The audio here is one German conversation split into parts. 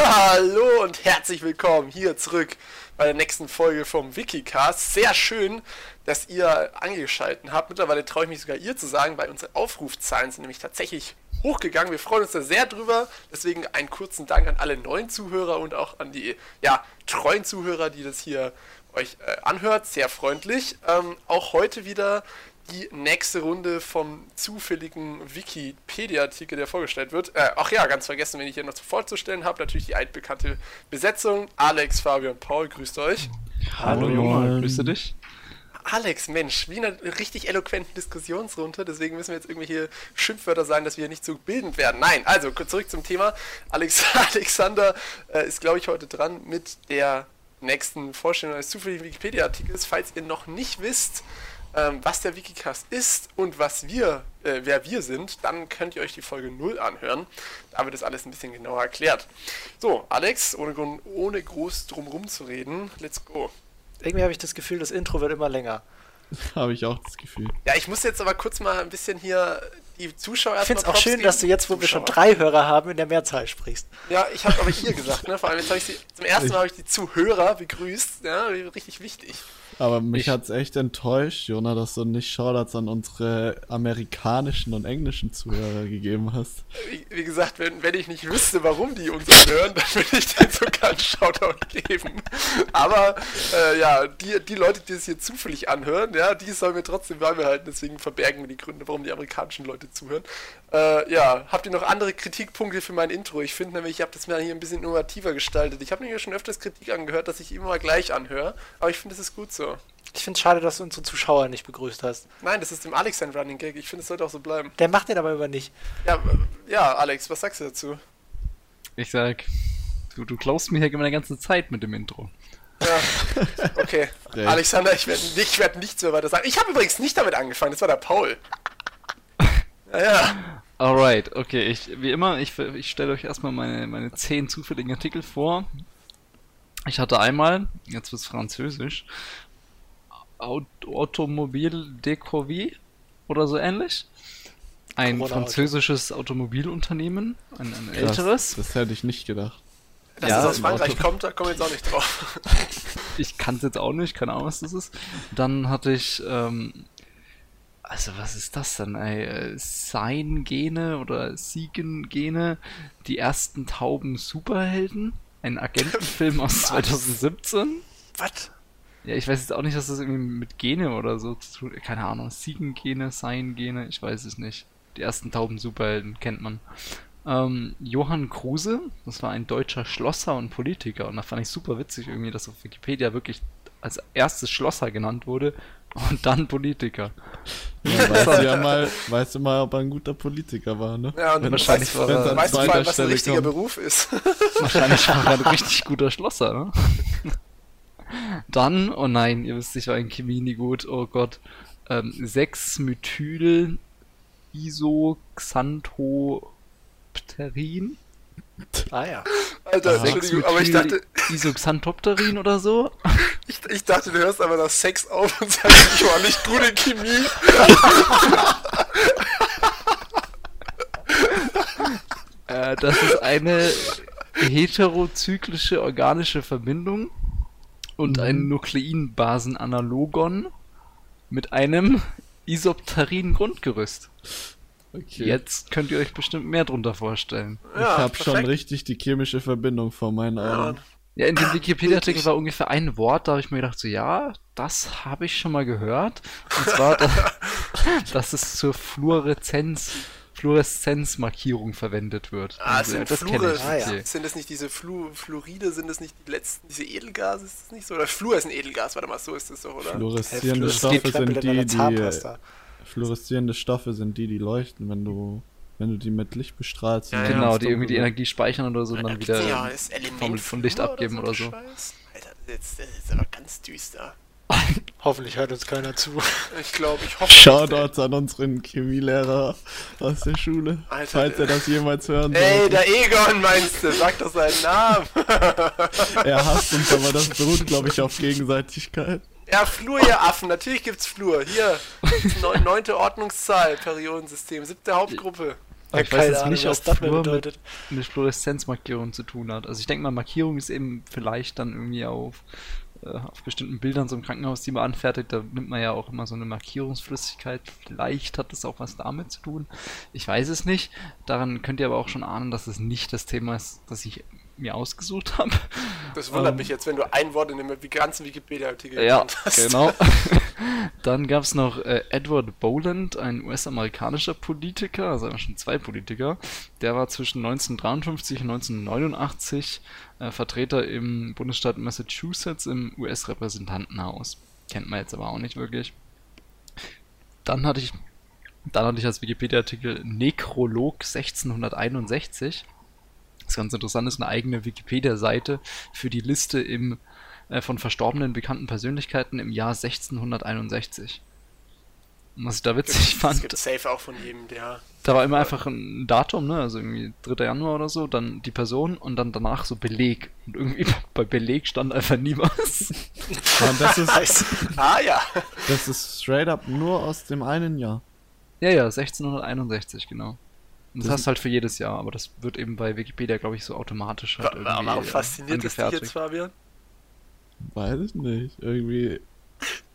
Hallo und herzlich willkommen hier zurück bei der nächsten Folge vom Wikicast. Sehr schön, dass ihr angeschaltet habt. Mittlerweile traue ich mich sogar ihr zu sagen, weil unsere Aufrufzahlen sind nämlich tatsächlich hochgegangen. Wir freuen uns da sehr drüber. Deswegen einen kurzen Dank an alle neuen Zuhörer und auch an die ja, treuen Zuhörer, die das hier euch äh, anhört. Sehr freundlich. Ähm, auch heute wieder die nächste Runde vom zufälligen Wikipedia-Artikel, der vorgestellt wird. Äh, ach ja, ganz vergessen, wenn ich hier noch vorzustellen habe, natürlich die altbekannte Besetzung. Alex, Fabian, Paul, grüßt euch. Hallo, Junge, grüße dich. Alex, Mensch, wie eine richtig eloquenten Diskussionsrunde, deswegen müssen wir jetzt irgendwelche Schimpfwörter sein, dass wir nicht so bildend werden. Nein, also zurück zum Thema. Alex, Alexander äh, ist, glaube ich, heute dran mit der nächsten Vorstellung eines zufälligen Wikipedia-Artikels. Falls ihr noch nicht wisst, ähm, was der Wikicast ist und was wir, äh, wer wir sind, dann könnt ihr euch die Folge 0 anhören. Da wird das alles ein bisschen genauer erklärt. So, Alex, ohne, ohne groß drumherum zu reden, let's go. Irgendwie habe ich das Gefühl, das Intro wird immer länger. habe ich auch das Gefühl. Ja, ich muss jetzt aber kurz mal ein bisschen hier die Zuschauer Ich finde es auch schön, geben. dass du jetzt, wo Zuschauer. wir schon drei Hörer haben, in der Mehrzahl sprichst. Ja, ich habe aber hier gesagt, ne? Vor allem jetzt habe ich sie, zum ersten Mal habe ich die Zuhörer begrüßt. Ja, richtig wichtig. Aber mich hat es echt enttäuscht, Jona, dass du nicht Shoutouts an unsere amerikanischen und englischen Zuhörer gegeben hast. Wie, wie gesagt, wenn, wenn, ich nicht wüsste, warum die uns hören, dann würde ich denen sogar einen Shoutout geben. Aber äh, ja, die, die Leute, die es hier zufällig anhören, ja, die sollen wir trotzdem beibehalten. Deswegen verbergen wir die Gründe, warum die amerikanischen Leute zuhören. Äh, ja, habt ihr noch andere Kritikpunkte für mein Intro? Ich finde nämlich, ich habe das mal hier ein bisschen innovativer gestaltet. Ich habe mir schon öfters Kritik angehört, dass ich immer gleich anhöre. Aber ich finde, es ist gut so. Ich finde es schade, dass du unsere Zuschauer nicht begrüßt hast. Nein, das ist dem Alex ein Running Gag. Ich finde, es sollte auch so bleiben. Der macht den aber immer nicht. Ja, ja, Alex, was sagst du dazu? Ich sag, du, du klaust mir hier immer eine ganze Zeit mit dem Intro. Ja, okay. Alexander, ich werde ich werd nichts mehr weiter sagen. Ich habe übrigens nicht damit angefangen, das war der Paul. Ja, ja. Alright, okay. Ich, wie immer, ich, ich stelle euch erstmal meine, meine zehn zufälligen Artikel vor. Ich hatte einmal, jetzt wird es französisch, Automobil Decovi oder so ähnlich. Ein Corona französisches Automobilunternehmen, ein, ein älteres. Das, das, hätte ich nicht gedacht. Dass ja, es aus Frankreich Auto kommt, da komme ich jetzt auch nicht drauf. ich kann es jetzt auch nicht, keine Ahnung, was das ist. Dann hatte ich, ähm, also was ist das denn, ey? Äh, Sein-Gene oder Siegen-Gene, die ersten tauben Superhelden? Ein Agentenfilm aus 2017? Was? Ja, ich weiß jetzt auch nicht, was das irgendwie mit Gene oder so zu tun Keine Ahnung. Siegen-Gene, Sein-Gene, ich weiß es nicht. Die ersten tauben Superhelden kennt man. Ähm, Johann Kruse, das war ein deutscher Schlosser und Politiker. Und da fand ich super witzig irgendwie, dass auf Wikipedia wirklich als erstes Schlosser genannt wurde und dann Politiker. Ja, weißt du ja mal, weißt du mal, ob er ein guter Politiker war, ne? Ja, und wenn wahrscheinlich war er, weißt du mal, was ein richtiger kommt. Beruf ist. wahrscheinlich war er ein richtig guter Schlosser, ne? Dann, oh nein, ihr wisst, ich war in Chemie nie gut, oh Gott. Ähm, 6-Methyl Isoxanthopterin. Ah ja. Alter, Entschuldigung, aber ich dachte. Isoxanthopterin oder so? Ich, ich dachte, du hörst einfach nach Sex auf und sagst, ich war nicht gut in Chemie. äh, das ist eine heterozyklische organische Verbindung und mhm. ein Nukleinbasenanalogon mit einem Isopterin-Grundgerüst. Okay. Jetzt könnt ihr euch bestimmt mehr drunter vorstellen. Ja, ich habe schon richtig die chemische Verbindung vor meinen Augen. Ja, in dem Wikipedia-Artikel war ungefähr ein Wort, da habe ich mir gedacht, so ja, das habe ich schon mal gehört. Und zwar, dass, dass es zur Fluoreszenz Fluoreszenzmarkierung verwendet wird. Ah, also, sind das Fluore, ich. Ah, ja. Sind das nicht diese Flu Fluoride, sind das nicht die letzten, diese Edelgase, ist das nicht so? Oder Fluor ist ein Edelgas, warte mal, so ist das doch, oder? Fluoreszierende hey, Stoffe sind die, die fluoreszierende Stoffe sind die, die leuchten, wenn du wenn du die mit Licht bestrahlst. Ja, genau, die irgendwie die Energie speichern oder so und dann wieder ja, von, von Licht abgeben oder so. Oder so. Alter, das ist, das ist aber ganz düster. Hoffentlich hört uns keiner zu. Ich glaube, ich hoffe. Shoutouts an unseren Chemielehrer aus der Schule. Alter, falls er das jemals hören Ey, sollte. der Egon meinst du? Sag doch seinen Namen. er hasst uns, aber das beruht, glaube ich, auf Gegenseitigkeit. Ja, Flur, ihr Affen. Natürlich gibt's Flur. Hier, neunte Ordnungszahl, Periodensystem, siebte Hauptgruppe. Aber Ja, ich weiß jetzt Ahnung, nicht, ob das Flur mit, mit Fluoreszenzmarkierung zu tun hat. Also ich denke mal, Markierung ist eben vielleicht dann irgendwie auf, äh, auf bestimmten Bildern so im Krankenhaus, die man anfertigt, da nimmt man ja auch immer so eine Markierungsflüssigkeit. Vielleicht hat das auch was damit zu tun. Ich weiß es nicht. Daran könnt ihr aber auch schon ahnen, dass es nicht das Thema ist, das ich mir ausgesucht habe. Das wundert Ähm, mich jetzt, wenn du ein Wort in dem ganzen Wikipedia-Artikel Ja, hast. genau. Dann gab es noch äh, Edward Boland, ein US-amerikanischer Politiker, also schon zwei Politiker. Der war zwischen 1953 und 1989 äh, Vertreter im Bundesstaat Massachusetts im US-Repräsentantenhaus. Kennt man jetzt aber auch nicht wirklich. Dann hatte ich, dann hatte ich als Wikipedia-Artikel Nekrolog 1661. Das ist ganz interessant, ist eine eigene Wikipedia-Seite für die Liste im, äh, von verstorbenen bekannten Persönlichkeiten im Jahr 1661. Und was ich da witzig Das fand, gibt safe auch von jedem, der. da war immer einfach ein Datum, ne? Also irgendwie 3. Januar oder so, dann die Person und dann danach so Beleg. Und irgendwie bei Beleg stand einfach nie was. Und das ist, Heißt, Ah ja. das ist straight up nur aus dem einen Jahr. Ja, ja, 1661, genau. Das, Das- hast du halt für jedes Jahr, aber das wird eben bei Wikipedia, glaube ich, so automatisch halt irgendwie Warum fasziniert es dich jetzt. Fabian? Weiß ich nicht. Irgendwie.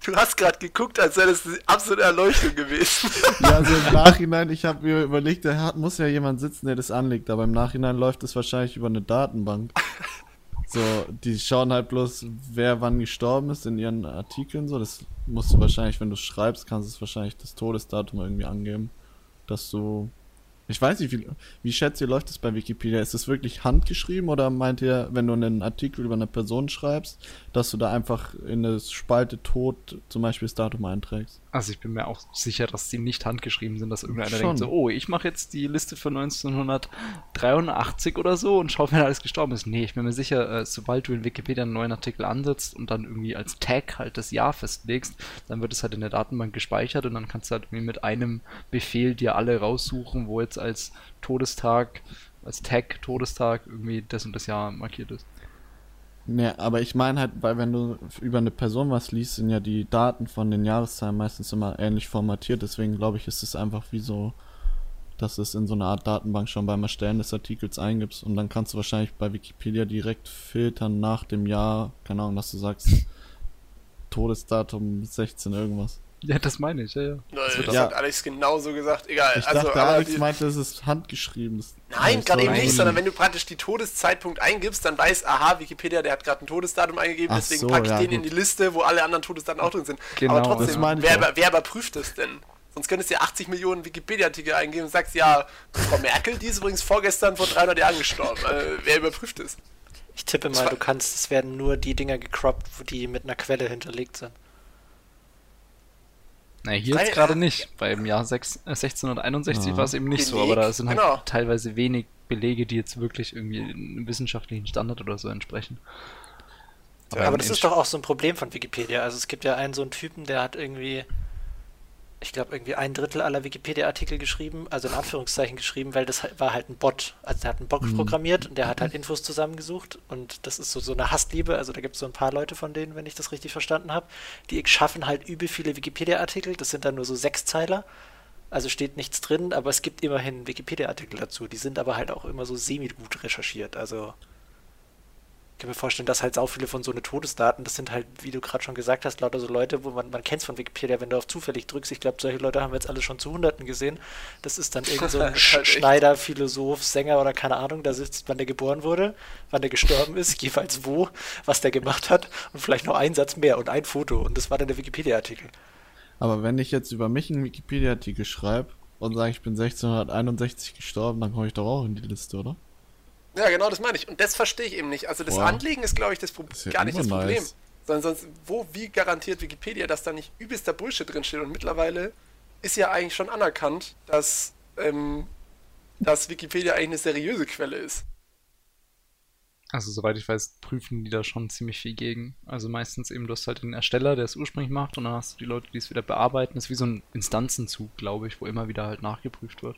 Du hast gerade geguckt, als wäre das eine absolute Erleuchtung gewesen. Ja, also im Nachhinein, ich habe mir überlegt, da hat, muss ja jemand sitzen, der das anlegt, aber im Nachhinein läuft das wahrscheinlich über eine Datenbank. So, die schauen halt bloß, wer wann gestorben ist in ihren Artikeln, so. Das musst du wahrscheinlich, wenn du schreibst, kannst du es wahrscheinlich das Todesdatum irgendwie angeben, dass du. Ich weiß nicht, wie, wie schätzt ihr, läuft das bei Wikipedia? Ist das wirklich handgeschrieben oder meint ihr, wenn du einen Artikel über eine Person schreibst, dass du da einfach in eine Spalte Tod zum Beispiel das Datum einträgst? Also ich bin mir auch sicher, dass die nicht handgeschrieben sind, dass irgendeiner Schon. denkt so, oh, ich mache jetzt die Liste für 1983 oder so und schaue, wer alles gestorben ist. Nee, ich bin mir sicher, äh, sobald du in Wikipedia einen neuen Artikel ansetzt und dann irgendwie als Tag halt das Jahr festlegst, dann wird es halt in der Datenbank gespeichert und dann kannst du halt irgendwie mit einem Befehl dir alle raussuchen, wo jetzt als Todestag, als Tag Todestag irgendwie das und das Jahr markiert ist. Ne, aber ich meine halt, weil wenn du über eine Person was liest, sind ja die Daten von den Jahreszahlen meistens immer ähnlich formatiert. Deswegen glaube ich, ist es einfach wie so, dass es in so eine Art Datenbank schon beim Erstellen des Artikels eingibst. Und dann kannst du wahrscheinlich bei Wikipedia direkt filtern nach dem Jahr, keine Ahnung, dass du sagst, Todesdatum 16 irgendwas. Ja, das meine ich, ja, ja. Das, das Ja. hat Alex genauso gesagt. Egal. Ich also, dachte, aber Alex die- meinte, es ist handgeschrieben. Das- Nein, das gerade eben nicht, so- sondern wenn du praktisch die Todeszeitpunkt eingibst, dann weiß, aha, Wikipedia, der hat gerade ein Todesdatum eingegeben, Ach deswegen so, packe ich ja, den in gut. die Liste, wo alle anderen Todesdaten auch drin sind. Genau, Aber das trotzdem, meine ich wer, wer überprüft das denn? Sonst könntest du ja 80 Millionen Wikipedia-Artikel eingeben und sagst, ja, Frau Merkel, die ist übrigens vorgestern vor 300 Jahren gestorben. Äh, wer überprüft es? ich tippe mal, du kannst, es werden nur die Dinger gecroppt, wo die mit einer Quelle hinterlegt sind. Na, hier jetzt gerade nicht. Beim Jahr 6, äh, 1661 Ja. war es eben nicht so, Beleg, aber da sind halt genau. teilweise wenig Belege, die jetzt wirklich irgendwie einem wissenschaftlichen Standard oder so entsprechen. Aber im das ist doch auch so ein Problem von Wikipedia. Also es gibt ja einen so einen Typen, der hat irgendwie, ich glaube, irgendwie ein Drittel aller Wikipedia-Artikel geschrieben, also in Anführungszeichen geschrieben, weil das war halt ein Bot. Also der hat einen Bot Mhm. programmiert und der hat halt Infos zusammengesucht und das ist so, so eine Hassliebe. Also da gibt es so ein paar Leute von denen, wenn ich das richtig verstanden habe, die schaffen halt übel viele Wikipedia-Artikel. Das sind dann nur so Sechszeiler. Also steht nichts drin, aber es gibt immerhin Wikipedia-Artikel dazu. Die sind aber halt auch immer so semi-gut recherchiert. Also ich kann mir vorstellen, dass halt auch viele von so eine Todesdaten, das sind halt, wie du gerade schon gesagt hast, lauter so Leute, wo man, man kennt es von Wikipedia, wenn du auf zufällig drückst, ich glaube, solche Leute haben wir jetzt alle schon zu Hunderten gesehen. Das ist dann irgend so ein halt echt- Schneider, Philosoph, Sänger oder keine Ahnung, da sitzt, wann der geboren wurde, wann der gestorben ist, jeweils wo, was der gemacht hat und vielleicht noch ein Satz mehr und ein Foto und das war dann der Wikipedia-Artikel. Aber wenn ich jetzt über mich einen Wikipedia-Artikel schreibe und sage, ich bin 1661 gestorben, dann komme ich doch auch in die Liste, oder? Ja, genau, das meine ich. Und das verstehe ich eben nicht. Also das Boah. Anlegen ist, glaube ich, das Pro ist ja gar nicht das Problem. nice. Sondern sonst, wo, wie garantiert Wikipedia, dass da nicht übelster Bullshit drinsteht? Und mittlerweile ist ja eigentlich schon anerkannt, dass, ähm, dass Wikipedia eigentlich eine seriöse Quelle ist. Also soweit ich weiß, prüfen die da schon ziemlich viel gegen. Also meistens eben, du hast halt den Ersteller, der es ursprünglich macht und dann hast du die Leute, die es wieder bearbeiten. Das ist wie so ein Instanzenzug, glaube ich, wo immer wieder halt nachgeprüft wird.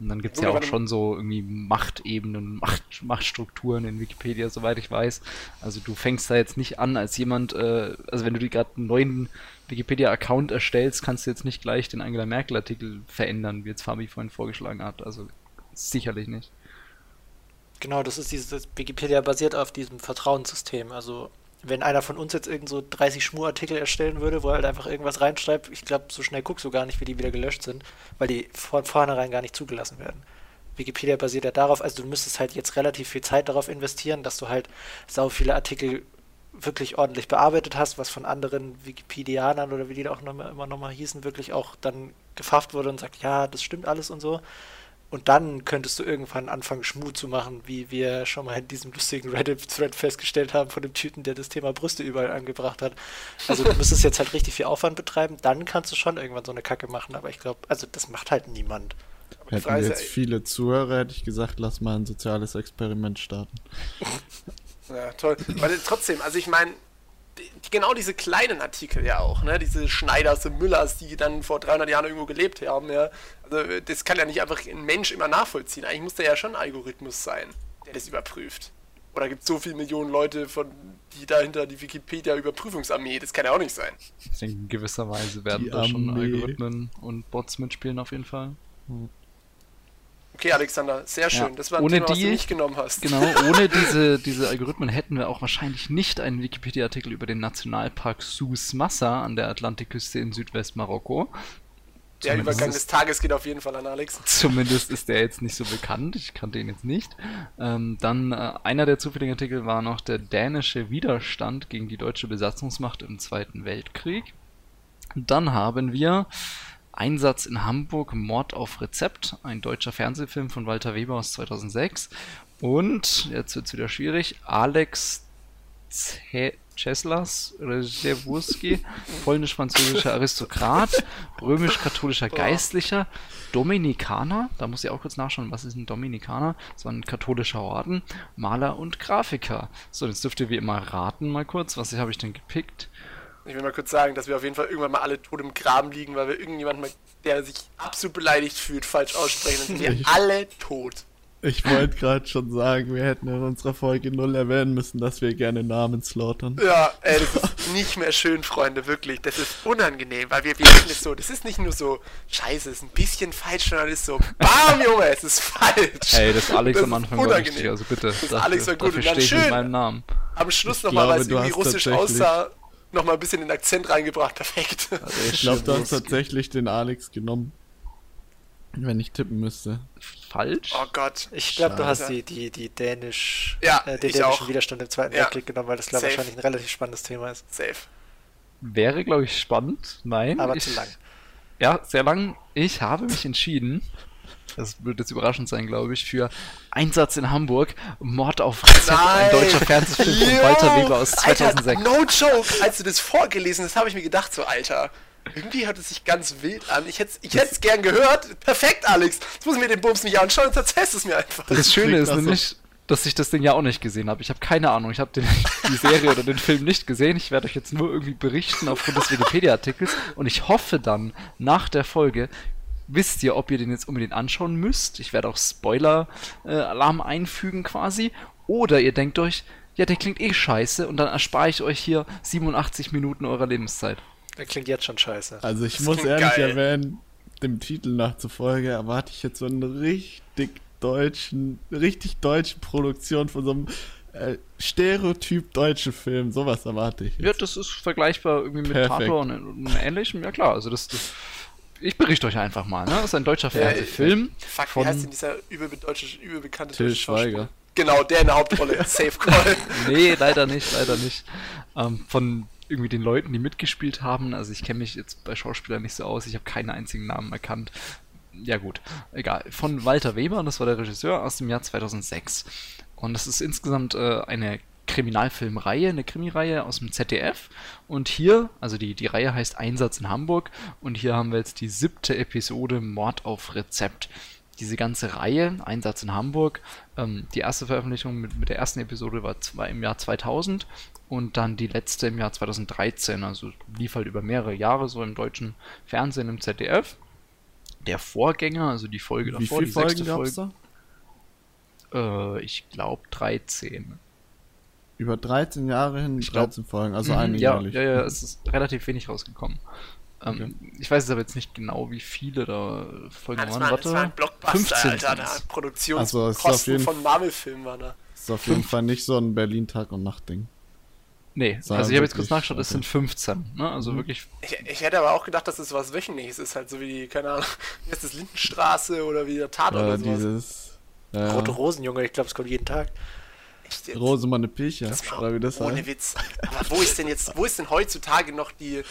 Und dann gibt es ja auch schon so irgendwie Machtebenen, Macht, Machtstrukturen in Wikipedia, soweit ich weiß. Also du fängst da jetzt nicht an als jemand, äh, also wenn du dir gerade einen neuen Wikipedia-Account erstellst, kannst du jetzt nicht gleich den Angela Merkel-Artikel verändern, wie jetzt Fabi vorhin vorgeschlagen hat. Also sicherlich nicht. Genau, das ist dieses Wikipedia basiert auf diesem Vertrauenssystem. Also wenn einer von uns jetzt irgend so 30 Schmurartikel erstellen würde, wo er halt einfach irgendwas reinschreibt, ich glaube, so schnell guckst du gar nicht, wie die wieder gelöscht sind, weil die von vornherein gar nicht zugelassen werden. Wikipedia basiert ja darauf, also du müsstest halt jetzt relativ viel Zeit darauf investieren, dass du halt sau viele Artikel wirklich ordentlich bearbeitet hast, was von anderen Wikipedianern oder wie die da auch noch immer nochmal hießen, wirklich auch dann gefafft wurde und sagt, ja, das stimmt alles und so. Und dann könntest du irgendwann anfangen, Schmut zu machen, wie wir schon mal in diesem lustigen Reddit-Thread festgestellt haben von dem Typen, der das Thema Brüste überall angebracht hat. Also du müsstest jetzt halt richtig viel Aufwand betreiben, dann kannst du schon irgendwann so eine Kacke machen, aber ich glaube, also das macht halt niemand. Hätten wir jetzt viele Zuhörer, hätte ich gesagt, lass mal ein soziales Experiment starten. Ja, toll. Weil trotzdem, also ich meine, genau diese kleinen Artikel ja auch, ne? Diese Schneiders und Müllers, die dann vor 300 Jahren irgendwo gelebt haben, ja. Also das kann ja nicht einfach ein Mensch immer nachvollziehen. Eigentlich muss da ja schon ein Algorithmus sein, der das überprüft. Oder gibt es so viele Millionen Leute, von, die dahinter die Wikipedia-Überprüfungsarmee? Das kann ja auch nicht sein. Ich denke, in gewisser Weise werden die da schon Algorithmen und Bots mitspielen auf jeden Fall. Hm. Okay, Alexander, sehr schön. Ja, das war ein ohne Thema, die, was du nicht genommen hast. Genau, ohne diese, diese Algorithmen hätten wir auch wahrscheinlich nicht einen Wikipedia-Artikel über den Nationalpark Sus Massa an der Atlantikküste in Südwestmarokko. Der Zumindest Übergang des Tages geht auf jeden Fall an Alex. Zumindest ist der jetzt nicht so bekannt. Ich kannte ihn jetzt nicht. Ähm, dann äh, einer der zufälligen Artikel war noch der dänische Widerstand gegen die deutsche Besatzungsmacht im Zweiten Weltkrieg. Dann haben wir Einsatz in Hamburg, Mord auf Rezept, ein deutscher Fernsehfilm von Walter Weber aus 2006. Und, jetzt wird es wieder schwierig, Alex Czeslas Rzewurski, polnisch-französischer Aristokrat, römisch-katholischer Geistlicher, Dominikaner, da muss ich auch kurz nachschauen, was ist ein Dominikaner? Das war ein katholischer Orden, Maler und Grafiker. So, jetzt dürft ihr wie immer raten mal kurz, was habe ich denn gepickt? Ich will mal kurz sagen, dass wir auf jeden Fall irgendwann mal alle tot im Graben liegen, weil wir irgendjemanden, der sich absolut beleidigt fühlt, falsch aussprechen. Dann sind wir ich, alle tot. Ich wollte gerade schon sagen, wir hätten in unserer Folge null erwähnen müssen, dass wir gerne Namen slaughtern. Ja, ey, das ist nicht mehr schön, Freunde, wirklich. Das ist unangenehm, weil wir wissen es so. Das ist nicht nur so, scheiße, es ist ein bisschen falsch, sondern es ist so, bam, Junge, es ist falsch. Ey, das Alex das am Anfang war richtig, also bitte. Das dafür, Alex war gut und dann schön. Am Schluss nochmal, weil es irgendwie russisch aussah, nochmal ein bisschen den Akzent reingebracht. Perfekt. Also ich glaube, du hast tatsächlich den Alex genommen. Wenn ich tippen müsste. Falsch? Oh Gott. Ich glaube, du hast die, die, die dänisch, ja, äh, den dänischen auch. Widerstand im Zweiten ja. Weltkrieg genommen, weil das, glaube ich, wahrscheinlich ein relativ spannendes Thema ist. Safe. Wäre, glaube ich, spannend. Nein. Aber ich, zu lang. Ja, sehr lang. Ich habe mich entschieden, das wird jetzt überraschend sein, glaube ich, für Einsatz in Hamburg, Mord auf Rezept, ein deutscher Fernsehfilm von Walter Weber aus 2006. Alter, no joke, als du das vorgelesen hast, habe ich mir gedacht, so Alter, irgendwie hört es sich ganz wild an. Ich hätte ich es gern gehört. Perfekt, Alex. Jetzt muss ich mir den Bums nicht anschauen, jetzt erzählst es mir einfach. Das, das Schöne ist nämlich, dass ich das Ding ja auch nicht gesehen habe. Ich habe keine Ahnung. Ich habe die Serie oder den Film nicht gesehen. Ich werde euch jetzt nur irgendwie berichten aufgrund des Wikipedia-Artikels. Und ich hoffe dann, nach der Folge, wisst ihr, ob ihr den jetzt unbedingt anschauen müsst. Ich werde auch Spoiler-Alarm äh, einfügen quasi. Oder ihr denkt euch, ja, der klingt eh scheiße und dann erspare ich euch hier 87 Minuten eurer Lebenszeit. Der klingt jetzt schon scheiße. Also ich das muss ehrlich geil. erwähnen, dem Titel nach zufolge erwarte ich jetzt so einen richtig deutschen, richtig deutschen Produktion von so einem äh, Stereotyp deutschen Film. Sowas erwarte ich. Jetzt. Ja, das ist vergleichbar irgendwie mit Perfekt. Tato und, und ähnlichem. Ja klar, also das, das ich berichte euch einfach mal, ne? Das ist ein deutscher Fernsehfilm. Ja, fuck, von wie heißt denn dieser übel, deutsche, übel bekannte Till Schweiger. Genau, der in der Hauptrolle. Safe Call. nee, leider nicht, leider nicht. Ähm, von irgendwie den Leuten, die mitgespielt haben. Also ich kenne mich jetzt bei Schauspielern nicht so aus. Ich habe keinen einzigen Namen erkannt. Ja gut, egal. Von Walter Weber, das war der Regisseur aus dem Jahr 2006. Und das ist insgesamt äh, eine Kriminalfilmreihe, eine Krimireihe aus dem ZDF. Und hier, also die, die Reihe heißt Einsatz in Hamburg. Und hier haben wir jetzt die siebte Episode Mord auf Rezept. Diese ganze Reihe, Einsatz in Hamburg, ähm, die erste Veröffentlichung mit, mit der ersten Episode war, war im Jahr 2000 und dann die letzte im Jahr 2013. Also lief halt über mehrere Jahre so im deutschen Fernsehen im ZDF. der Vorgänger, also die Folge Wie davor, die Folgen sechste Folge. da? Äh, ich glaube 13. Über 13 Jahre hin Ich glaub- 13 Folgen, also Mhm, eine ja, jährlich. ja, ja, es ist relativ wenig rausgekommen. Ähm, Ich weiß jetzt aber jetzt nicht genau, wie viele da Folgen Ja, das, waren. war, das war ein Warte, Blockbuster, 15 Alter. Da sind's. Also, ist Produktionskosten jeden- von Marvel-Filmen waren da. Ist auf jeden Fall nicht so ein Berlin-Tag- und Nacht-Ding. Nee, Sondern also ich habe jetzt kurz nachgeschaut, es okay. sind 15. Ne? Also Mhm. wirklich Ich, ich hätte aber auch gedacht, dass es was Wöchentliches ist, halt so wie die, keine Ahnung, wie heißt das, Lindenstraße oder wie der Tatort Äh, oder sowas. dieses. Äh, Rote Rosen, Junge, ich glaube, es kommt jeden Tag. Echt jetzt? Rosemanne Pilcher, oder wie das ohne heißt. Witz. Aber wo ist denn jetzt, wo ist denn heutzutage noch die,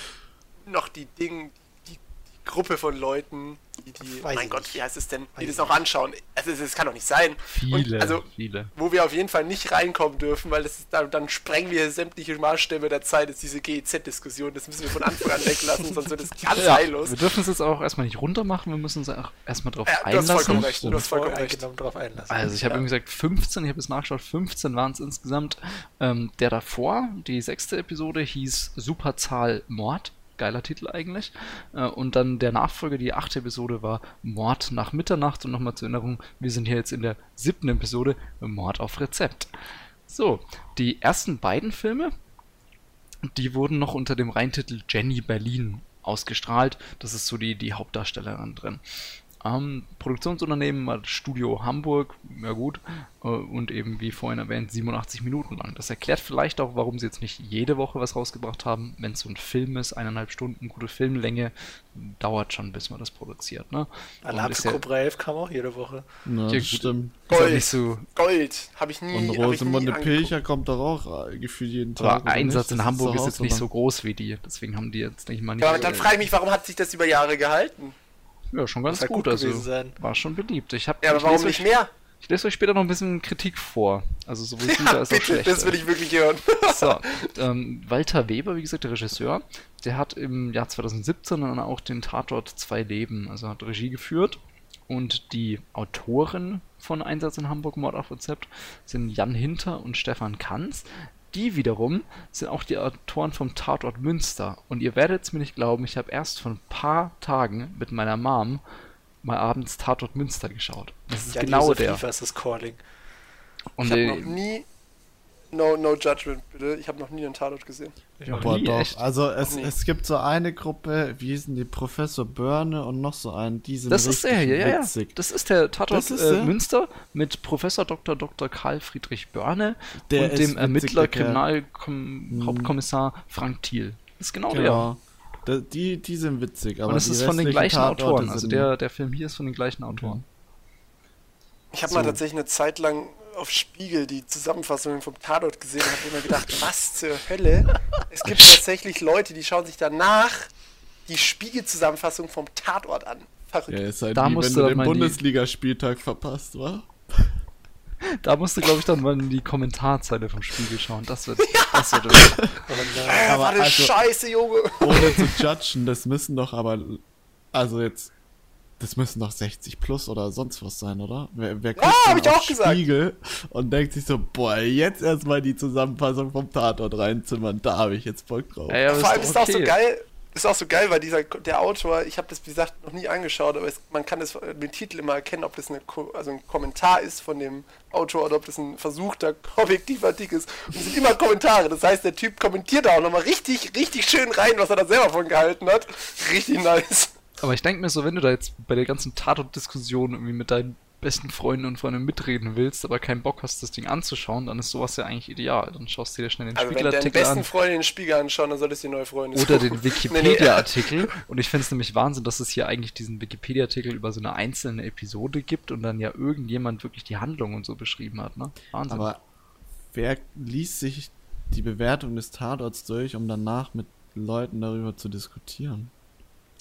noch die Ding, die, die Gruppe von Leuten, die, die mein ich Gott, nicht. wie heißt es denn, die das auch anschauen? Also das kann doch nicht sein. viele, Und, also, viele. wo wir auf jeden Fall nicht reinkommen dürfen, weil das ist, dann, dann sprengen wir sämtliche Maßstäbe der Zeit, ist diese GEZ-Diskussion. Das müssen wir von Anfang an weglassen, sonst wird es ganz heillos. Wir dürfen es jetzt auch erstmal nicht runter machen, wir müssen uns auch erstmal drauf Ja, du hast vollkommen einlassen. recht. Du hast vollkommen recht. Drauf einlassen. Also ich habe Ja. irgendwie gesagt 15, ich habe jetzt nachgeschaut, 15 waren es insgesamt. Ähm, der davor, die sechste Episode, hieß Superzahl Mord. Geiler Titel eigentlich. Äh, und dann der Nachfolger, die achte Episode, war Mord nach Mitternacht. Und nochmal zur Erinnerung, wir sind hier jetzt in der siebten Episode, Mord auf Rezept. So, die ersten beiden Filme, die wurden noch unter dem Reintitel Jenny Berlin ausgestrahlt. Das ist so die, die Hauptdarstellerin drin. Ähm, Produktionsunternehmen war das Studio Hamburg, ja gut, äh, und eben wie vorhin erwähnt, 87 Minuten lang. Das erklärt vielleicht auch, warum sie jetzt nicht jede Woche was rausgebracht haben. Wenn es so ein Film ist, eineinhalb Stunden, gute Filmlänge, dauert schon, bis man das produziert. Ne? Alarm für Cobra 11 kam auch jede Woche. Ja, Ja, stimmt. Gold. nicht so, Gold, habe ich nie. Und hab ich nie Rosemunde. Pilcher kommt doch auch äh, gefühlt jeden Tag. aber Einsatz in Hamburg ist jetzt nicht so groß wie die, deswegen haben die jetzt nicht mal nicht Ja, aber dann frage ich mich, warum hat sich das über Jahre gehalten? Ja, schon ganz halt gut, gut also sein. war schon beliebt. Ich hab, Ja, aber warum nicht mehr? Ich lese euch später noch ein bisschen Kritik vor. Also sowohl gute Ja, als auch bitte, schlechte. das will ich wirklich hören. So, ähm, Walter Weber, wie gesagt, der Regisseur, der hat im Jahr 2017 dann auch den Tatort Zwei Leben, also hat Regie geführt. Und die Autoren von Einsatz in Hamburg Mord auf Rezept sind Jan Hinter und Stefan Kanz. Die wiederum sind auch die Autoren vom Tatort Münster. Und ihr werdet es mir nicht glauben, ich habe erst vor ein paar Tagen mit meiner Mom mal abends Tatort Münster geschaut. Das ist Jan genau Josef der. Liefers ist Calling. Und Ich habe noch nie. No, no judgment, bitte. Ich habe noch nie einen Tatort gesehen. noch Boah, nie, doch. echt? Also es, nie. es gibt so eine Gruppe, wie hießen die, Professor Börne und noch so einen, die sind Das ist der, ja, ja, ja. witzig. Das ist der Tatort ist äh, der? Münster mit Professor Dr. Dr. Karl Friedrich Börne Der und dem Ermittler, der. Kriminalhauptkommissar Frank Thiel. Das ist genau, Genau. Da, die, die sind witzig, der. aber Und es die ist von den gleichen Tatorte Autoren. Also der, der Film hier ist von den gleichen Autoren. Ich habe So. mal tatsächlich eine Zeit lang auf Spiegel die Zusammenfassungen vom Tatort gesehen und habe immer gedacht, was zur Hölle? Es gibt tatsächlich Leute, die schauen sich danach die Spiegel-Zusammenfassung vom Tatort an. Verrückt. Ja, ist halt Da wie, musst wenn du den Bundesligaspieltag verpasst, wa? Da musst du, glaube ich, dann mal in die Kommentarzeile vom Spiegel schauen. Das wird, das wird Äh, Aber war eine also- Scheiße, Junge. Ohne zu judgen, das müssen doch aber, also jetzt, das müssen doch 60 plus oder sonst was sein, oder? Wer, wer Ja, guckt hab denn ich auch gesagt. Spiegel und denkt sich so, boah, jetzt erstmal die Zusammenfassung vom Tatort reinzimmern, da habe ich jetzt Bock drauf. Ja, ja, Vor allem ist es auch so okay. geil. Ist auch so geil, weil dieser der Autor, ich habe das wie gesagt noch nie angeschaut, aber es, man kann das mit dem Titel immer erkennen, ob das eine, also ein Kommentar ist von dem Autor oder ob das ein versuchter objektiver Artikel ist. Und es sind immer Kommentare. Das heißt, der Typ kommentiert da auch nochmal richtig, richtig schön rein, was er da selber von gehalten hat. Richtig nice. Aber ich denke mir so, wenn du da jetzt bei der ganzen Tatort-Diskussion irgendwie mit deinen besten Freunden und Freunden mitreden willst, aber keinen Bock hast, das Ding anzuschauen, dann ist sowas ja eigentlich ideal. Dann schaust du dir schnell den Also wenn deine Spiegelartikel besten an Freunde den Spiegel anschauen, dann solltest du dir neue Freunde oder suchen. den Wikipedia-Artikel. Und ich finde es nämlich Wahnsinn, dass es hier eigentlich diesen Wikipedia-Artikel über so eine einzelne Episode gibt und dann ja irgendjemand wirklich die Handlung und so beschrieben hat. Ne? Wahnsinn. Aber wer liest sich die Bewertung des Tatorts durch, um danach mit Leuten darüber zu diskutieren?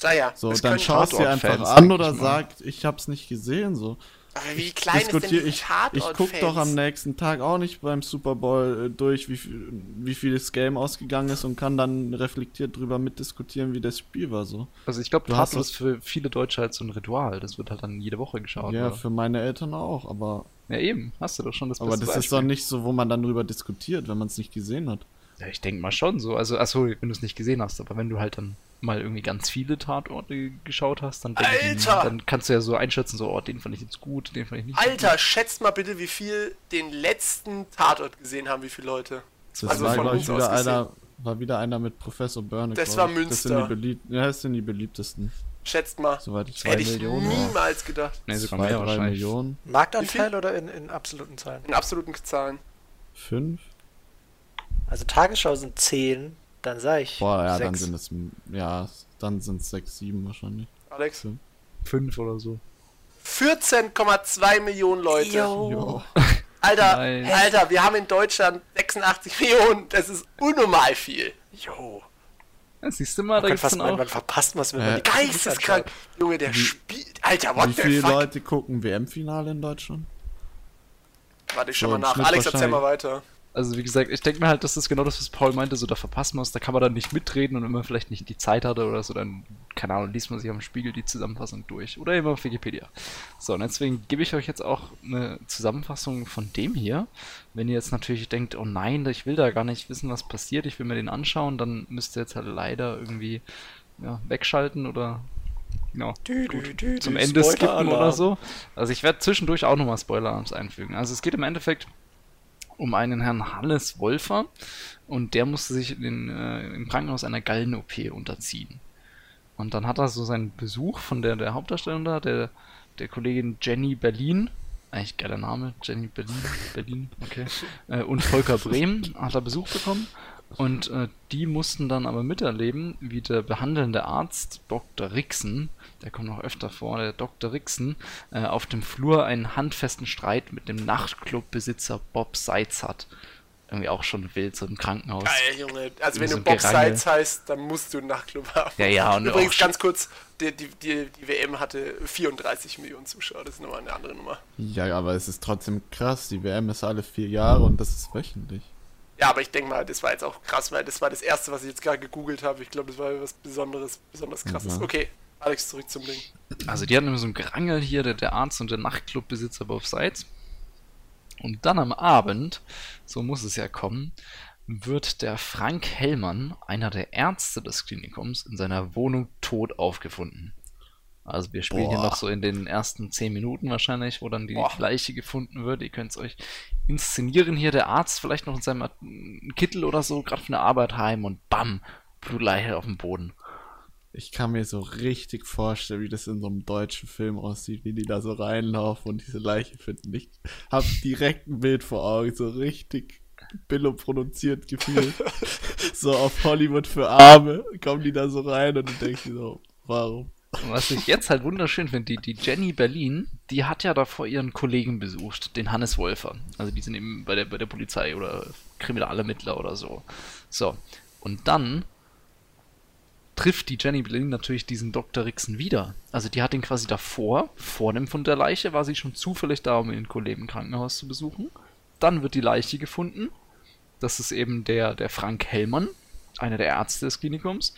Sag ja, So, das dann schaust du dir einfach an oder sagt, ich hab's nicht gesehen, so. Aber wie Ich klein ist denn ich, ich guck doch am nächsten Tag auch nicht beim Super Bowl äh, durch, wie, viel- wie viel das Game ausgegangen ist und kann dann reflektiert drüber mitdiskutieren, wie das Spiel war so. Also ich glaube, Du hast Tatort ist für viele Deutsche halt so ein Ritual. Das wird halt dann jede Woche geschaut. ja, oder? für meine Eltern auch, aber, ja eben, hast du doch schon das aber das ist Beispiel. doch nicht so, wo man dann drüber diskutiert, wenn man es nicht gesehen hat. Ja, ich denke mal schon so. Also, achso, wenn du es nicht gesehen hast, aber wenn du halt dann mal irgendwie ganz viele Tatorte geschaut hast, dann, denke ich, dann kannst du ja so einschätzen, so, oh, den fand ich jetzt gut, den fand ich nicht Alter, schätzt mal bitte, wie viel den letzten Tatort gesehen haben, wie viele Leute. Das Also war, von ich, wieder aus einer, war wieder einer mit Professor Börne. Das war ich. Das sind Münster. die, belieb ja, das sind die beliebtesten. Schätzt mal. Soweit ich Hätte ich Millionen. niemals gedacht. Nee, sogar Zwei, mehr drei. Millionen. Marktanteil oder in, in absoluten Zahlen? In absoluten Zahlen. Fünf? Also Tagesschau sind 10, dann sag ich. Boah, ja, dann sechs. sind es, ja, dann sind es sechs, sieben wahrscheinlich. Alex. Fünf oder so. 14,2 Millionen Leute. Jo. Jo. Alter, Nein. Alter, wir haben in Deutschland 86 Millionen. Das ist unnormal viel. Jo. Ja, siehst du mal, Man, da kann gibt's fast, dann man, auch. man verpasst was, wenn Äh, man die Geisteskrank. Junge, der spielt. Alter, what Wie the viele fuck? Leute gucken WM-Finale in Deutschland? Warte, ich schau So mal nach. Alex, erzähl mal weiter. Also wie gesagt, ich denke mir halt, das ist genau das, was Paul meinte, so da verpasst man es, da kann man dann nicht mitreden und wenn man vielleicht nicht die Zeit hatte oder so, dann, keine Ahnung, liest man sich am Spiegel die Zusammenfassung durch. Oder eben auf Wikipedia. So, und deswegen gebe ich euch jetzt auch eine Zusammenfassung von dem hier. Wenn ihr jetzt natürlich denkt, oh nein, ich will da gar nicht wissen, was passiert, ich will mir den anschauen, dann müsst ihr jetzt halt leider irgendwie ja, wegschalten oder genau, Dü, dü, dü, dü, zum Ende skippen oder so. Also ich werde zwischendurch auch nochmal Spoiler-Alarms einfügen. Also es geht im Endeffekt um einen Herrn Hannes Wolfer. Und der musste sich in äh, im Krankenhaus einer Gallen-OP unterziehen. Und dann hat er so seinen Besuch von der, der Hauptdarstellerin da, der, der Kollegin Jenny Berlin, eigentlich geiler Name, Jenny Berlin, Berlin, okay, äh, und Volker Brehm hat er Besuch bekommen und äh, die mussten dann aber miterleben, wie der behandelnde Arzt Dr. Rixen, der kommt noch öfter vor, der Dr. Rixen, äh, auf dem Flur einen handfesten Streit mit dem Nachtclubbesitzer Bob Seitz hat. Irgendwie auch schon wild, so im Krankenhaus. Geil, Junge. Also wenn So du Bob Gerangel. Sides heißt, dann musst du einen Nachtclub haben. Ja, ja, und Übrigens auch- ganz kurz, die, die, die, die WM hatte 34 Millionen Zuschauer. Das ist nochmal eine andere Nummer. Ja, aber es ist trotzdem krass. Die WM ist alle vier Jahre und das ist wöchentlich. Ja, aber ich denke mal, das war jetzt auch krass, weil das war das erste, was ich jetzt gerade gegoogelt habe. Ich glaube, das war was Besonderes, besonders krasses. Ja. Okay, Alex, zurück zum Ding. Also die hatten immer so ein Gerangel hier, der, der Arzt und der Nachtclubbesitzer Bob Seitz. Und dann am Abend, so muss es ja kommen, wird der Frank Hellmann, einer der Ärzte des Klinikums, in seiner Wohnung tot aufgefunden. Also wir spielen hier Boah. noch so in den ersten zehn Minuten wahrscheinlich, wo dann die Boah. Leiche gefunden wird. Ihr könnt es euch inszenieren. Hier der Arzt vielleicht noch in seinem Kittel oder so, gerade von der Arbeit heim und bam, Blutleiche auf dem Boden. Ich kann mir so richtig vorstellen, wie das in so einem deutschen Film aussieht, wie die da so reinlaufen und diese Leiche finden. Ich hab direkt ein Bild vor Augen, so richtig billo produziert gefühlt. so auf Hollywood für Arme kommen die da so rein und du denkst dir so, warum? Was ich jetzt halt wunderschön finde, die, die Jenny Berlin, die hat ja davor ihren Kollegen besucht, den Hannes Wolfer. Also die sind eben bei der, bei der Polizei oder Kriminalermittler oder so. So. Und dann trifft die Jenny Berlin natürlich diesen Dr. Rixen wieder. Also die hat ihn quasi davor, vor dem Fund der Leiche, war sie schon zufällig da, um ihren Kollegen im Krankenhaus zu besuchen. Dann wird die Leiche gefunden. Das ist eben der, der Frank Hellmann, einer der Ärzte des Klinikums.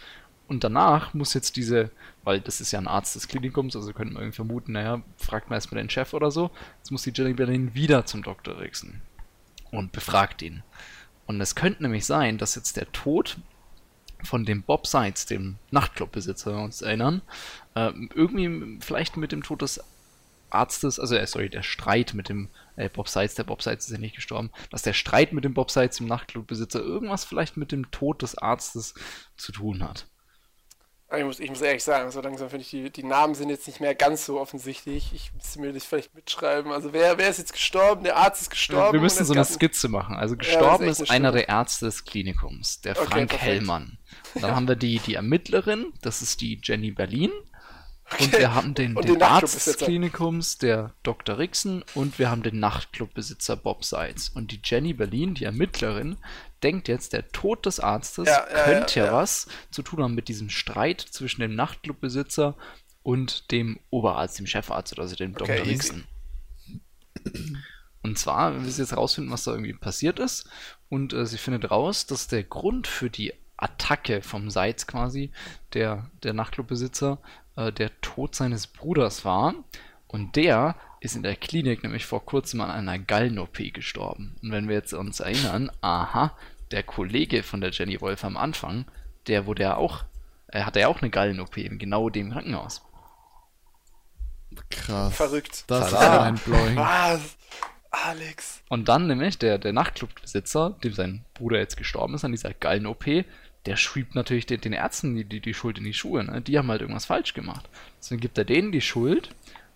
Und danach muss jetzt diese, weil das ist ja ein Arzt des Klinikums, also könnte man irgendwie vermuten, naja, fragt man erstmal den Chef oder so. Jetzt muss die Jenny Berlin wieder zum Dr. Rixen und befragt ihn. Und es könnte nämlich sein, dass jetzt der Tod von dem Bob Seitz, dem Nachtclubbesitzer, wenn wir uns erinnern, äh, irgendwie vielleicht mit dem Tod des Arztes, also äh, sorry, der Streit mit dem äh, Bob Seitz, der Bob Seitz ist ja nicht gestorben, dass der Streit mit dem Bob Seitz, dem Nachtclubbesitzer, irgendwas vielleicht mit dem Tod des Arztes zu tun hat. Ich muss, ich muss ehrlich sagen, so langsam finde ich, die, die Namen sind jetzt nicht mehr ganz so offensichtlich. Ich müsste mir das vielleicht mitschreiben. Also wer, wer ist jetzt gestorben? Der Arzt ist gestorben. Wir und müssen so eine Skizze machen. Also gestorben ist echt ist, eine einer der Ärzte des Klinikums, der Okay, Frank perfekt. Hellmann. Dann haben wir die, die Ermittlerin, das ist die Jenny Berlin. Und Okay. wir haben den, Und den den Arzt des. Klinikums, der Dr. Rixen, und wir haben den Nachtclubbesitzer Bob Seitz. Und die Jenny Berlin, die Ermittlerin, denkt jetzt, der Tod des Arztes Ja, ja, könnte ja, ja, was zu tun haben mit diesem Streit zwischen dem Nachtclubbesitzer und dem Oberarzt, dem Chefarzt oder also dem Okay, Dr. Rixen. Und zwar, wir müssen jetzt rausfinden, was da irgendwie passiert ist. Und äh, sie findet raus, dass der Grund für die Attacke vom Seitz quasi, der, der Nachtclubbesitzer, äh, der Tod seines Bruders war. Und der ist in der Klinik nämlich vor kurzem an einer Gallen-OP gestorben. Und wenn wir jetzt uns erinnern, aha, der Kollege von der Jenny Wolf am Anfang, der wurde ja auch Er hatte ja auch eine Gallen-OP in genau dem Krankenhaus. Krass. Verrückt. Das ist Tada. mindblowing. Was? Alex. Und dann nämlich der, der Nachtclubbesitzer, dem sein Bruder jetzt gestorben ist an dieser Gallen-OP, der schiebt natürlich den, den Ärzten die, die, die Schuld in die Schuhe. Ne? Die haben halt irgendwas falsch gemacht. Deswegen gibt er denen die Schuld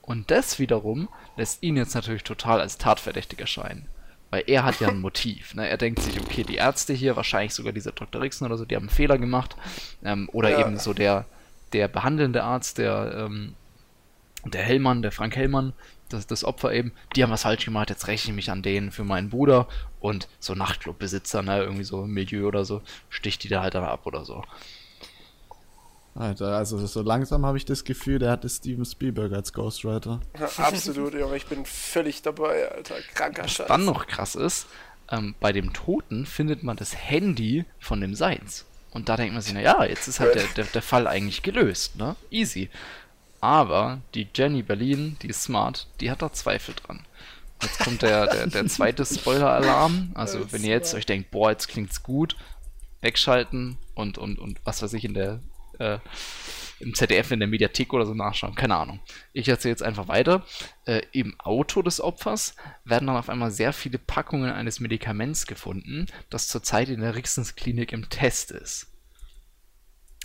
und das wiederum lässt ihn jetzt natürlich total als tatverdächtig erscheinen. Weil er hat ja ein Motiv. Ne? Er denkt sich, okay, die Ärzte hier, wahrscheinlich sogar dieser Dr. Rixen oder so, die haben einen Fehler gemacht. Ähm, oder Ja. eben so der, der behandelnde Arzt, der, ähm, der Hellmann, der Frank Hellmann, das, das Opfer eben, die haben was falsch gemacht, jetzt räche ich mich an denen für meinen Bruder und so Nachtclubbesitzer, ne, irgendwie so Milieu oder so, sticht die da halt dann ab oder so. Alter, also so langsam habe ich das Gefühl, der hatte Steven Spielberg als Ghostwriter. Ja, absolut, Junge. Ich bin völlig dabei, Alter. Kranker Scheiß. Dann noch krass ist, ähm, bei dem Toten findet man das Handy von dem Seins. Und da denkt man sich, naja, jetzt ist halt der, der, der Fall eigentlich gelöst, ne? Easy. Aber die Jenny Berlin, die ist smart, die hat da Zweifel dran. Jetzt kommt der, der, der zweite Spoiler-Alarm. Also, wenn ihr jetzt euch denkt, boah, jetzt klingt's gut, wegschalten und, und, und was weiß ich in der, äh, im ZDF in der Mediathek oder so nachschauen. Keine Ahnung. Ich erzähle jetzt einfach weiter. Äh, Im Auto des Opfers werden dann auf einmal sehr viele Packungen eines Medikaments gefunden, das zurzeit in der Rixens Klinik im Test ist.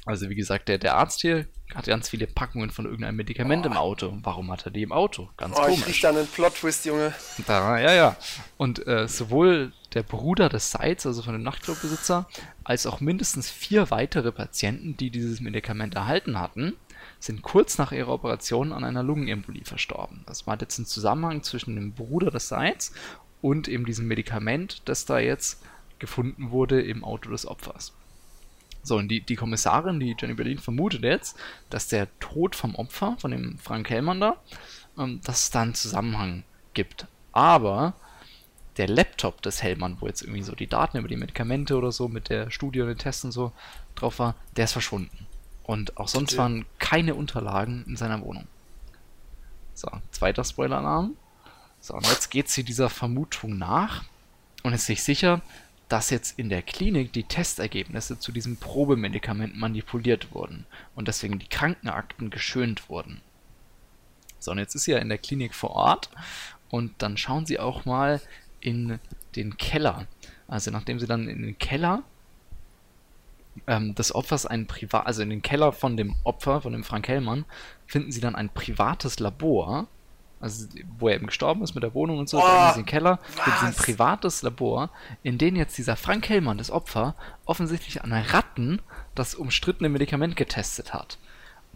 Also wie gesagt, der, der Arzt hier hat ganz viele Packungen von irgendeinem Medikament im Auto. Warum hat er die im Auto? Ganz Oh, ich komisch. riech da einen Plot-Twist, Junge. Da, ja, ja. Und äh, sowohl der Bruder des Seitz, also von dem Nachtclubbesitzer, als auch mindestens vier weitere Patienten, die dieses Medikament erhalten hatten, sind kurz nach ihrer Operation an einer Lungenembolie verstorben. Das war jetzt ein Zusammenhang zwischen dem Bruder des Seitz und eben diesem Medikament, das da jetzt gefunden wurde im Auto des Opfers. So, und die, die Kommissarin, die Jenny Berlin, vermutet jetzt, dass der Tod vom Opfer, von dem Frank Hellmann da, ähm, dass es da einen Zusammenhang gibt. Aber der Laptop des Hellmann, wo jetzt irgendwie so die Daten über die Medikamente oder so mit der Studie und den Tests und so drauf war, der ist verschwunden. Und auch sonst waren keine Unterlagen in seiner Wohnung. So, zweiter Spoiler-Alarm. So, und jetzt geht sie dieser Vermutung nach und ist sich sicher, dass jetzt in der Klinik die Testergebnisse zu diesem Probemedikament manipuliert wurden und deswegen die Krankenakten geschönt wurden. So, und jetzt ist sie ja in der Klinik vor Ort und dann schauen sie auch mal in den Keller. Also nachdem sie dann in den Keller ähm, des Opfers ein Privat, also in den Keller von dem Opfer, von dem Frank Hellmann, finden sie dann ein privates Labor. Also, wo er eben gestorben ist mit der Wohnung und so, Oh, da in diesem Keller gibt es ein was? privates Labor, in dem jetzt dieser Frank Hellmann, das Opfer, offensichtlich an Ratten das umstrittene Medikament getestet hat.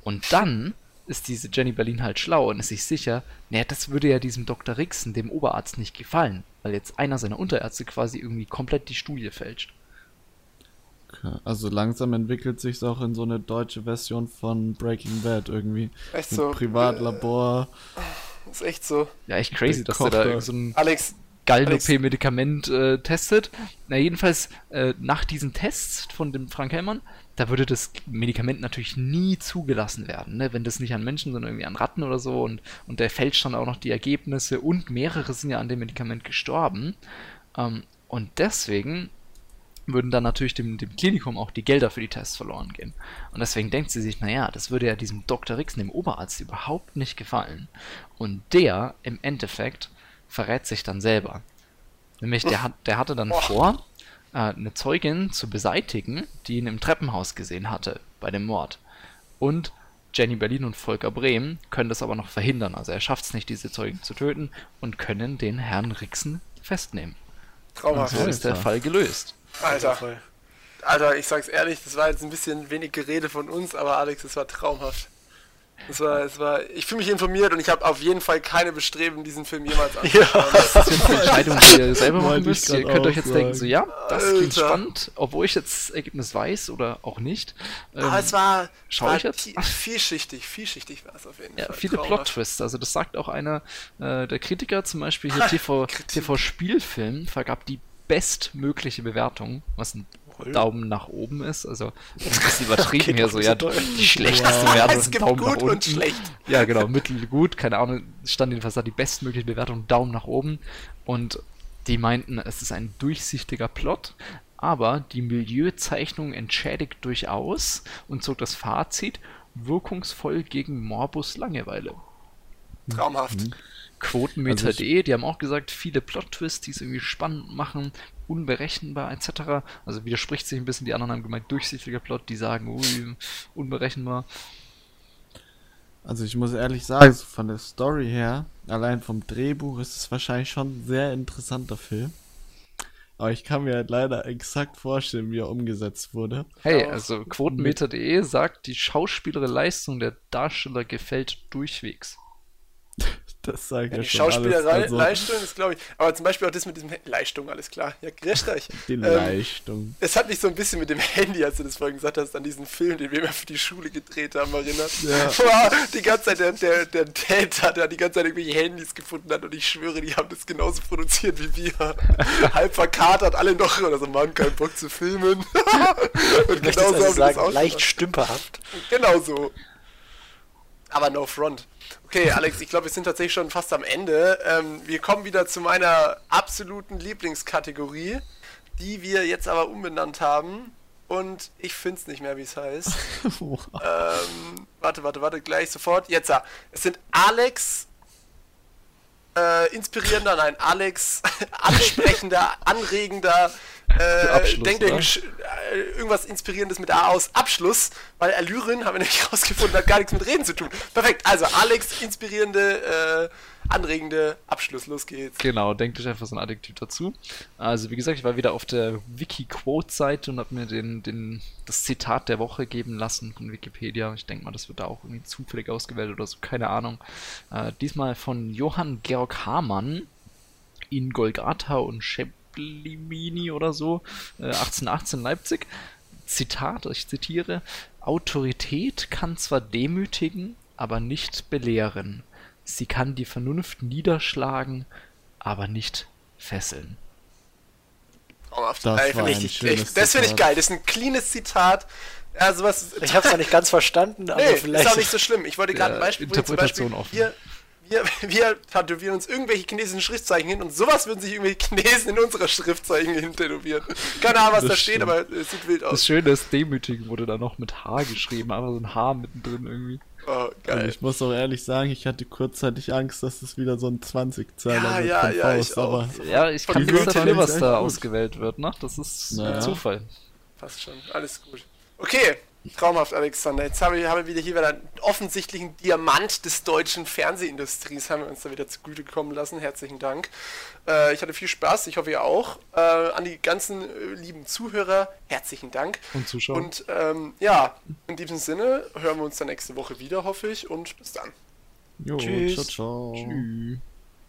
Und dann ist diese Jenny Berlin halt schlau und ist sich sicher, naja, das würde ja diesem Dr. Rixen, dem Oberarzt, nicht gefallen, weil jetzt einer seiner Unterärzte quasi irgendwie komplett die Studie fälscht. Okay. Also langsam entwickelt sich auch in so eine deutsche Version von Breaking Bad irgendwie. Echt Mit so. Privatlabor. Ist echt so. Ja, echt crazy, Der dass der da Koch da. irgend so ein Alex, Gallen-OP-Medikament äh, testet. Na, jedenfalls, äh, nach diesen Tests von dem Frank Hellmann, da würde das Medikament natürlich nie zugelassen werden, ne? wenn das nicht an Menschen, sondern irgendwie an Ratten oder so und, und der fälscht dann auch noch die Ergebnisse und mehrere sind ja an dem Medikament gestorben. Ähm, und deswegen würden dann natürlich dem, dem Klinikum auch die Gelder für die Tests verloren gehen. Und deswegen denkt sie sich, naja, das würde ja diesem Dr. Rixen, dem Oberarzt, überhaupt nicht gefallen. Und der im Endeffekt verrät sich dann selber. Nämlich, der, hat, der hatte dann Boah. vor, äh, eine Zeugin zu beseitigen, die ihn im Treppenhaus gesehen hatte bei dem Mord. Und Jenny Berlin und Volker Brehm können das aber noch verhindern. Also er schafft es nicht, diese Zeugin zu töten und können den Herrn Rixen festnehmen. traumhaft. So ist der. Fall gelöst. Alter, Voll. Alter, ich sag's ehrlich, das war jetzt ein bisschen wenig Gerede von uns, aber Alex, es war traumhaft. Es war, es war, ich fühle mich informiert und ich habe auf jeden Fall keine Bestreben, diesen Film jemals anzuschauen. Das ist jetzt eine Entscheidung, die ihr selber machen müsst. Ihr könnt euch jetzt denken, so sagen. ja, das klingt Alter. spannend, obwohl ich jetzt das Ergebnis weiß oder auch nicht. Ähm, Aber es war, schau war ich jetzt? vi- vielschichtig, vielschichtig war es auf jeden ja, Fall. viele. Plot-Twists. Also das sagt auch einer der Kritiker, zum Beispiel hier TV. TV Spielfilm, vergab die bestmögliche Bewertung, was ein Daumen nach oben ist. Also das ist ein bisschen übertrieben Okay, hier so, ja, die schlechteste Bewertung Es ist ein gibt Daumen nach gut unten. und schlecht. Ja, genau, mittelgut, keine Ahnung, stand jedenfalls da die bestmögliche Bewertung, Daumen nach oben. Und die meinten, es ist ein durchsichtiger Plot, aber die Milieuzeichnung entschädigt durchaus und zog das Fazit wirkungsvoll gegen Morbus Langeweile. Traumhaft. Mhm. Quotenmeter.de, die haben auch gesagt, viele Plot-Twists, die es irgendwie spannend machen, unberechenbar etc. Also widerspricht sich ein bisschen, die anderen haben gemeint, durchsichtiger Plot, die sagen, ui, unberechenbar. Also ich muss ehrlich sagen, so von der Story her, allein vom Drehbuch ist es wahrscheinlich schon ein sehr interessanter Film. Aber ich kann mir halt leider exakt vorstellen, wie er umgesetzt wurde. Hey, also Quotenmeter.de sagt, die schauspielere Leistung der Darsteller gefällt durchwegs. Das sage ich Ja, die. Schauspielerei, Also, Leistung ist, glaube ich. Aber zum Beispiel auch das mit diesem Leistung, alles klar. Ja, euch. die Ähm, Leistung. Es hat mich so ein bisschen mit dem Handy, als du das vorhin gesagt hast, an diesen Film, den wir immer für die Schule gedreht haben, erinnert. Ja. Boah, die ganze Zeit der, der, der Täter, der die ganze Zeit irgendwelche Handys gefunden hat und ich schwöre, die haben das genauso produziert wie wir. Halb verkatert, alle noch oder so, Mann, keinen Bock zu filmen. und Ich möchte genau so also haben die das sagen, auch leicht stümperhaft. Genau so. Aber no front. Okay, Alex, ich glaube, wir sind tatsächlich schon fast am Ende. Ähm, wir kommen wieder zu meiner absoluten Lieblingskategorie, die wir jetzt aber umbenannt haben. Und ich finde es nicht mehr, wie es heißt. ähm, warte, warte, warte, gleich sofort. Jetzt, ja. Es sind Alex äh, inspirierender, nein, Alex ansprechender, anregender, äh, denkt sch- äh, irgendwas Inspirierendes mit A aus Abschluss, weil Allyren, haben wir nämlich rausgefunden, hat gar nichts mit Reden zu tun. Perfekt, also Alex, inspirierende, äh, anregende Abschluss, los geht's. Genau, denkt euch einfach so ein Adjektiv dazu. Also wie gesagt, ich war wieder auf der Wiki-Quote-Seite und habe mir den, den, das Zitat der Woche geben lassen von Wikipedia. Ich denke mal, das wird da auch irgendwie zufällig ausgewählt oder so, keine Ahnung. Äh, diesmal von Johann Georg Hamann in Golgatha und Scheplimini oder so, äh, 1818 Leipzig. Zitat, ich zitiere, Autorität kann zwar demütigen, aber nicht belehren. Sie kann die Vernunft niederschlagen, aber nicht fesseln. Traumhaft. Das find war ein ich, ich, das finde ich geil, das ist ein cleanes Zitat. Ja, sowas. Ich habe es noch nicht ganz verstanden, aber Nee, vielleicht. ist auch nicht so schlimm. Ich wollte gerade ein Beispiel bringen. Zum Beispiel, Interpretation offen. wir, wir, wir tätowieren uns irgendwelche chinesischen Schriftzeichen hin und sowas würden sich irgendwelche Chinesen in unserer Schriftzeichen hin tätowieren. Keine Ahnung, was Das da steht, stimmt. aber es sieht wild Das aus. Schöne ist, demütigen wurde da noch mit H geschrieben, aber so ein H mittendrin irgendwie. Oh, Also geil. ich muss auch ehrlich sagen, ich hatte kurzzeitig Angst, dass es wieder so ein 20-Zeiler Ja, wird ja, ja, Faust, ich auch. aber Ja, ich kann dafür, fand was da ausgewählt wird, ne? Das ist Naja. ein Zufall. Passt schon. Alles gut. Okay. Traumhaft, Alexander. Jetzt haben wir, haben wir wieder hier wieder einen offensichtlichen Diamant des deutschen Fernsehindustries, haben wir uns da wieder zugute kommen lassen. Herzlichen Dank. Äh, ich hatte viel Spaß, ich hoffe ihr auch. Äh, an die ganzen äh, lieben Zuhörer, herzlichen Dank. Und Zuschauer. Und ähm, ja, in diesem Sinne hören wir uns dann nächste Woche wieder, hoffe ich. Und bis dann. jo, Tschüss. ciao, ciao. Tschüss.